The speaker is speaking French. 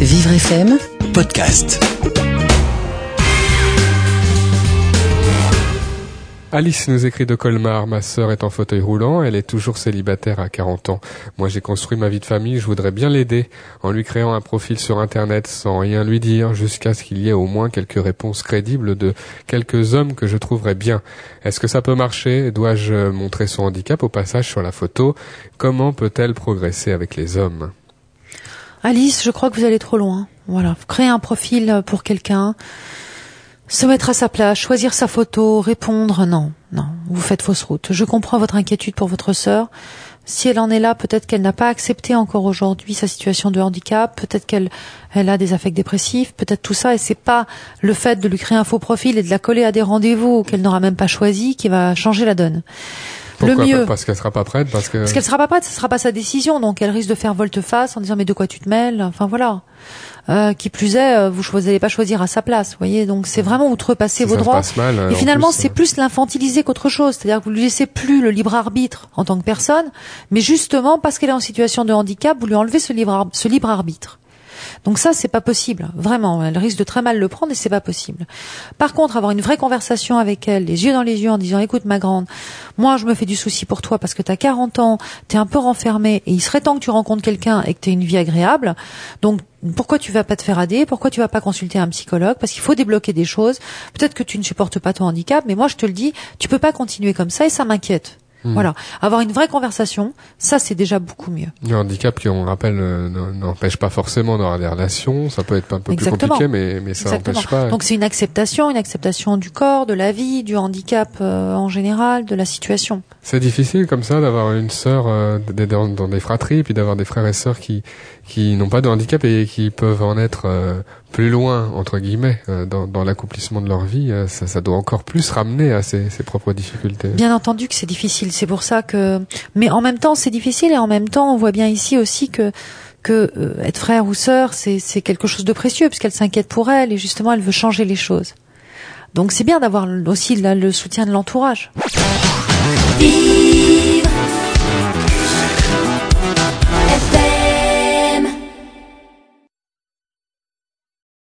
Vivre FM podcast. Alice nous écrit de Colmar, ma sœur est en fauteuil roulant, elle est toujours célibataire à 40 ans. Moi j'ai construit ma vie de famille, je voudrais bien l'aider en lui créant un profil sur internet sans rien lui dire jusqu'à ce qu'il y ait au moins quelques réponses crédibles de quelques hommes que je trouverais bien. Est-ce que ça peut marcher? Dois-je montrer son handicap au passage sur la photo? Comment peut-elle progresser avec les hommes? Alice, je crois que vous allez trop loin. Voilà, créer un profil pour quelqu'un se mettre à sa place, choisir sa photo, répondre, non, non, vous faites fausse route. Je comprends votre inquiétude pour votre sœur. Si elle en est là, peut-être qu'elle n'a pas accepté encore aujourd'hui sa situation de handicap, peut-être qu'elle elle a des affects dépressifs, peut-être tout ça, et c'est pas le fait de lui créer un faux profil et de la coller à des rendez-vous qu'elle n'aura même pas choisi qui va changer la donne. Pourquoi? le mieux. Parce qu'elle sera pas prête, parce que. Parce qu'elle sera pas prête, ce sera pas sa décision, donc elle risque de faire volte-face en disant mais de quoi tu te mêles, enfin voilà. Euh, qui plus est, euh, vous n'allez pas choisir à sa place, vous voyez? Donc c'est vraiment outrepasser vos droits. Mal, et finalement, c'est plus l'infantiliser qu'autre chose. C'est-à-dire que vous lui laissez plus le libre arbitre en tant que personne, mais justement parce qu'elle est en situation de handicap, vous lui enlevez ce libre, ce libre arbitre. Donc ça, c'est pas possible. Vraiment, elle risque de très mal le prendre et c'est pas possible. Par contre, avoir une vraie conversation avec elle, les yeux dans les yeux, en disant, écoute, ma grande, moi, je me fais du souci pour toi parce que t'as 40 ans, t'es un peu renfermée et il serait temps que tu rencontres quelqu'un et que t'aies une vie agréable. Donc, pourquoi tu vas pas te faire aider Pourquoi tu vas pas consulter un psychologue? Parce qu'il faut débloquer des choses. Peut-être que tu ne supportes pas ton handicap, mais moi, je te le dis, tu peux pas continuer comme ça et ça m'inquiète. Hmm. Voilà, avoir une vraie conversation, ça c'est déjà beaucoup mieux. Le handicap, qui on rappelle, euh, n'empêche pas forcément d'avoir des relations. Ça peut être un peu plus compliqué, mais, mais ça n'empêche pas. Donc c'est une acceptation, une acceptation du corps, de la vie, du handicap euh, en général, de la situation. C'est difficile comme ça d'avoir une sœur euh, dans, dans, des fratries, puis d'avoir des frères et sœurs qui qui n'ont pas de handicap et qui peuvent en être plus loin entre guillemets dans, dans l'accomplissement de leur vie. ça, ça doit encore plus ramener à ses, ses propres difficultés. Bien entendu que c'est difficile c'est pour ça que, mais en même temps, c'est difficile et en même temps, on voit bien ici aussi que que euh, être frère ou sœur, c'est c'est quelque chose de précieux puisqu'elle s'inquiète pour elle et justement, elle veut changer les choses. Donc c'est bien d'avoir aussi le soutien de l'entourage.